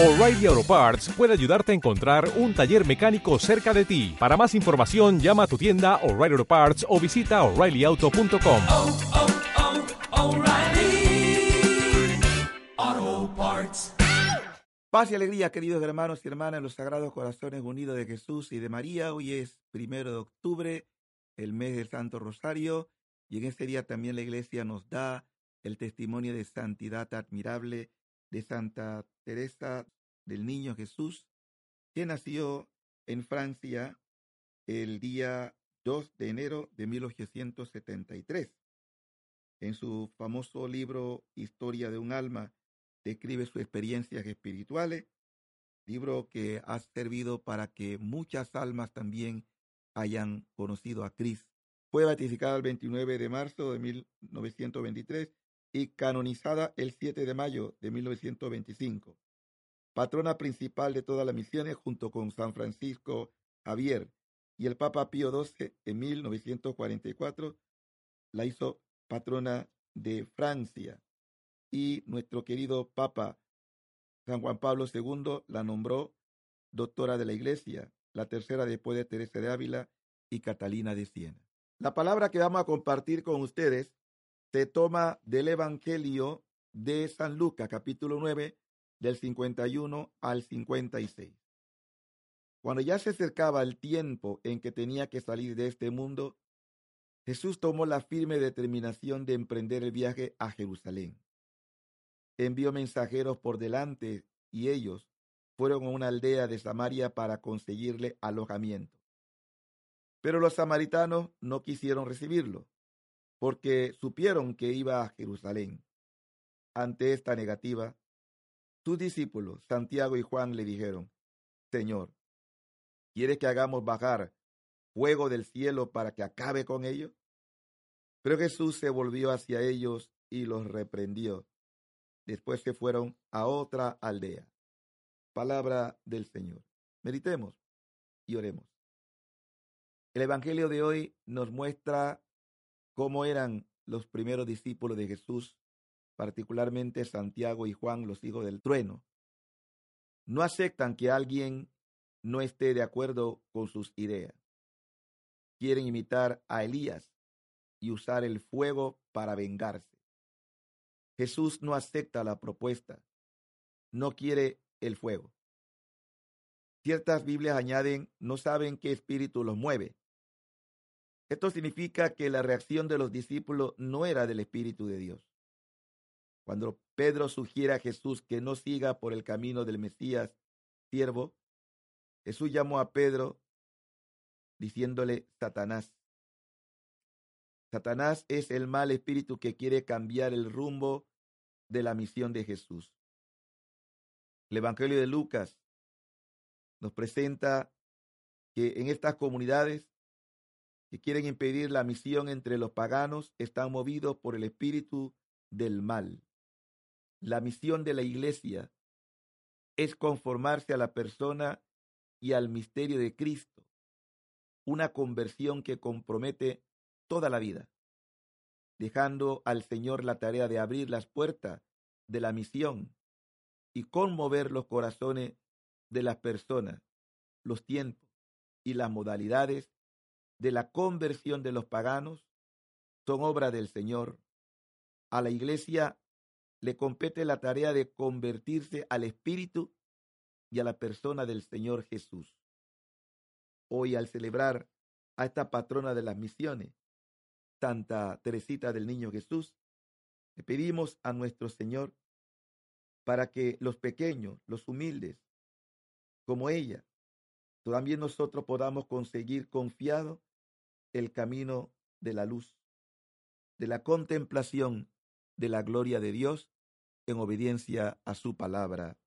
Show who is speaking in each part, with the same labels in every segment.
Speaker 1: O'Reilly Auto Parts puede ayudarte a encontrar un taller mecánico cerca de ti. Para más información, llama a tu tienda O'Reilly Auto Parts o visita oreillyauto.com.
Speaker 2: oh, oh, Parts.
Speaker 3: Paz y alegría, queridos hermanos y hermanas, en los Sagrados Corazones Unidos de Jesús y de María. Hoy es primero de octubre, el mes del Santo Rosario, y en este día también la Iglesia nos da el testimonio de santidad admirable de Santa Teresa del Niño Jesús, que nació en Francia el día 2 de enero de 1873. En su famoso libro Historia de un alma, describe sus experiencias espirituales, libro que ha servido para que muchas almas también hayan conocido a Cristo. Fue beatificada el 29 de marzo de 1923 y canonizada el 7 de mayo de 1925. Patrona principal de todas las misiones junto con San Francisco Javier y el Papa Pío XII en 1944 la hizo patrona de Francia y nuestro querido Papa San Juan Pablo II la nombró doctora de la Iglesia, la tercera después de Teresa de Ávila y Catalina de Siena. La palabra que vamos a compartir con ustedes se toma del Evangelio de San Lucas, capítulo 9, del 51 al 56. Cuando ya se acercaba el tiempo en que tenía que salir de este mundo, Jesús tomó la firme determinación de emprender el viaje a Jerusalén. Envió mensajeros por delante y ellos fueron a una aldea de Samaria para conseguirle alojamiento. Pero los samaritanos no quisieron recibirlo porque supieron que iba a Jerusalén. Ante esta negativa, sus discípulos, Santiago y Juan, le dijeron, Señor, ¿quieres que hagamos bajar fuego del cielo para que acabe con ellos? Pero Jesús se volvió hacia ellos y los reprendió. Después se fueron a otra aldea. Palabra del Señor. Meditemos y oremos. El Evangelio de hoy nos muestra cómo eran los primeros discípulos de Jesús, particularmente Santiago y Juan, los hijos del trueno. No aceptan que alguien no esté de acuerdo con sus ideas. Quieren imitar a Elías y usar el fuego para vengarse. Jesús no acepta la propuesta. No quiere el fuego. Ciertas Biblias añaden, no saben qué espíritu los mueve. Esto significa que la reacción de los discípulos no era del Espíritu de Dios. Cuando Pedro sugiere a Jesús que no siga por el camino del Mesías siervo, Jesús llamó a Pedro diciéndole Satanás. Satanás es el mal espíritu que quiere cambiar el rumbo de la misión de Jesús. El Evangelio de Lucas nos presenta que en estas comunidades que quieren impedir la misión entre los paganos están movidos por el espíritu del mal. La misión de la iglesia es conformarse a la persona y al misterio de Cristo, una conversión que compromete toda la vida, dejando al Señor la tarea de abrir las puertas de la misión y conmover los corazones de las personas, los tiempos y las modalidades de la conversión de los paganos son obra del Señor. A la iglesia le compete la tarea de convertirse al Espíritu y a la persona del Señor Jesús. Hoy al celebrar a esta patrona de las misiones, Santa Teresita del Niño Jesús, le pedimos a nuestro Señor para que los pequeños, los humildes, como ella, también nosotros podamos conseguir confiado el camino de la luz, de la contemplación de la gloria de Dios en obediencia a su palabra.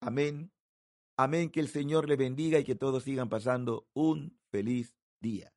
Speaker 3: Amén. Amén. Que el Señor le bendiga y que todos sigan pasando un feliz día.